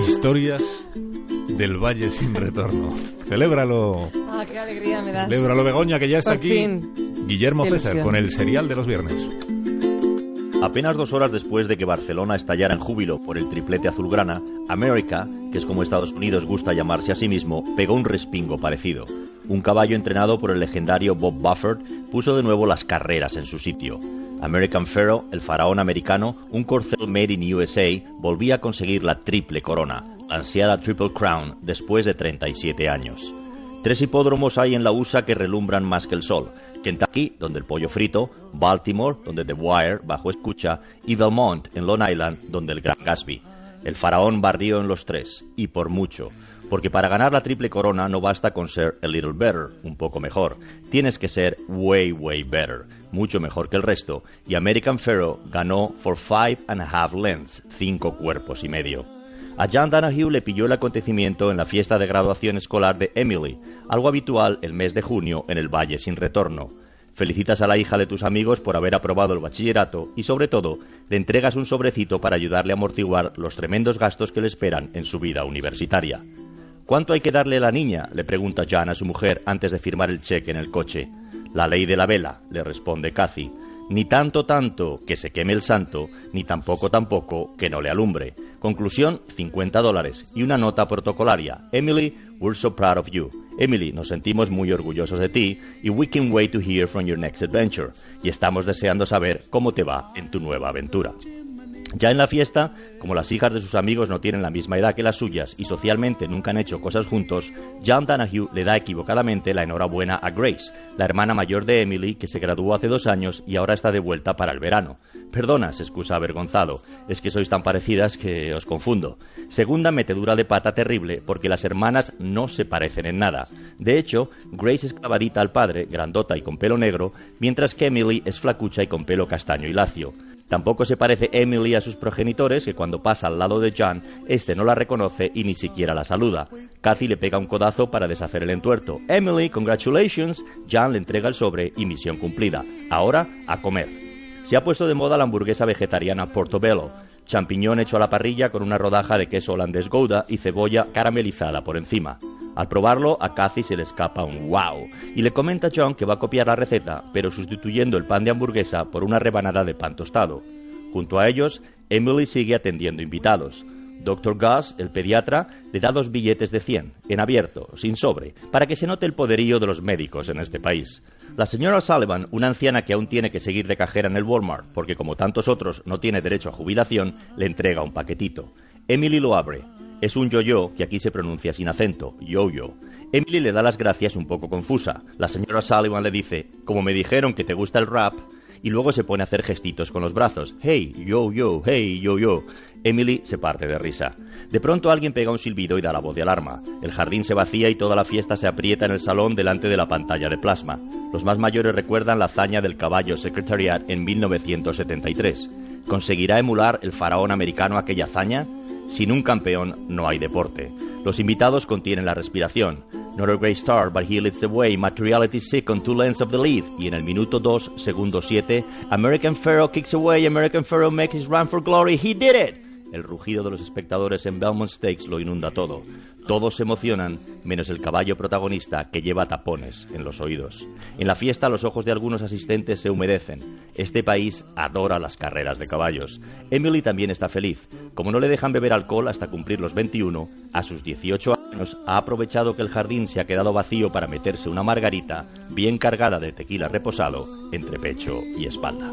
Historias del Valle sin retorno. Celébralo. Ah, qué alegría me das. Celébralo, Begoña, que ya está Por aquí. fin. Guillermo Qué César ilusión. con el serial de los viernes. Apenas dos horas después de que Barcelona estallara en júbilo por el triplete azulgrana, América, que es como Estados Unidos gusta llamarse a sí mismo, pegó un respingo parecido. Un caballo entrenado por el legendario Bob Bufford puso de nuevo las carreras en su sitio. American Pharaoh, el faraón americano, un corcel made in USA, volvía a conseguir la triple corona, la ansiada Triple Crown, después de 37 años. Tres hipódromos hay en la USA que relumbran más que el sol. Kentucky, donde el pollo frito, Baltimore, donde The Wire, bajo escucha, y Belmont, en Long Island, donde el Gran Gatsby. El faraón barrió en los tres, y por mucho. Porque para ganar la triple corona no basta con ser a little better, un poco mejor. Tienes que ser way, way better, mucho mejor que el resto. Y American Pharaoh ganó for five and a half lengths, cinco cuerpos y medio. A John Donahue le pilló el acontecimiento en la fiesta de graduación escolar de Emily, algo habitual el mes de junio en el Valle sin retorno. Felicitas a la hija de tus amigos por haber aprobado el bachillerato y, sobre todo, le entregas un sobrecito para ayudarle a amortiguar los tremendos gastos que le esperan en su vida universitaria. ¿Cuánto hay que darle a la niña? le pregunta Jan a su mujer antes de firmar el cheque en el coche. La ley de la vela, le responde Cathy. Ni tanto tanto que se queme el santo, ni tampoco tampoco que no le alumbre. Conclusión, 50 dólares y una nota protocolaria. Emily, we're so proud of you. Emily, nos sentimos muy orgullosos de ti y we can wait to hear from your next adventure. Y estamos deseando saber cómo te va en tu nueva aventura. Ya en la fiesta, como las hijas de sus amigos no tienen la misma edad que las suyas y socialmente nunca han hecho cosas juntos, John Donahue le da equivocadamente la enhorabuena a Grace, la hermana mayor de Emily, que se graduó hace dos años y ahora está de vuelta para el verano. Perdona, se excusa avergonzado, es que sois tan parecidas que os confundo. Segunda metedura de pata terrible, porque las hermanas no se parecen en nada. De hecho, Grace es clavadita al padre, grandota y con pelo negro, mientras que Emily es flacucha y con pelo castaño y lacio. Tampoco se parece Emily a sus progenitores, que cuando pasa al lado de John, este no la reconoce y ni siquiera la saluda. Cathy le pega un codazo para deshacer el entuerto. Emily, congratulations. John le entrega el sobre y misión cumplida. Ahora, a comer. Se ha puesto de moda la hamburguesa vegetariana Portobello, champiñón hecho a la parrilla con una rodaja de queso holandés Gouda y cebolla caramelizada por encima. Al probarlo, a Cathy se le escapa un wow y le comenta a John que va a copiar la receta, pero sustituyendo el pan de hamburguesa por una rebanada de pan tostado. Junto a ellos, Emily sigue atendiendo invitados. Dr. Gus, el pediatra, le da dos billetes de 100, en abierto, sin sobre, para que se note el poderío de los médicos en este país. La señora Sullivan, una anciana que aún tiene que seguir de cajera en el Walmart, porque como tantos otros no tiene derecho a jubilación, le entrega un paquetito. Emily lo abre. Es un yo-yo que aquí se pronuncia sin acento, yo-yo. Emily le da las gracias un poco confusa. La señora Sullivan le dice, como me dijeron que te gusta el rap, y luego se pone a hacer gestitos con los brazos. Hey, yo, yo, hey, yo, yo. Emily se parte de risa. De pronto alguien pega un silbido y da la voz de alarma. El jardín se vacía y toda la fiesta se aprieta en el salón delante de la pantalla de plasma. Los más mayores recuerdan la hazaña del caballo Secretariat en 1973. ¿Conseguirá emular el faraón americano aquella hazaña? Sin un campeón no hay deporte. Los invitados contienen la respiración. Not a great star, but he leads the way. Materiality sick on two lengths of the lead. Y en el minuto 2, segundo 7, American Pharaoh kicks away. American Pharaoh makes his run for glory. He did it! El rugido de los espectadores en Belmont Stakes lo inunda todo. Todos se emocionan, menos el caballo protagonista que lleva tapones en los oídos. En la fiesta los ojos de algunos asistentes se humedecen. Este país adora las carreras de caballos. Emily también está feliz. Como no le dejan beber alcohol hasta cumplir los 21, a sus 18 años ha aprovechado que el jardín se ha quedado vacío para meterse una margarita bien cargada de tequila reposado entre pecho y espalda.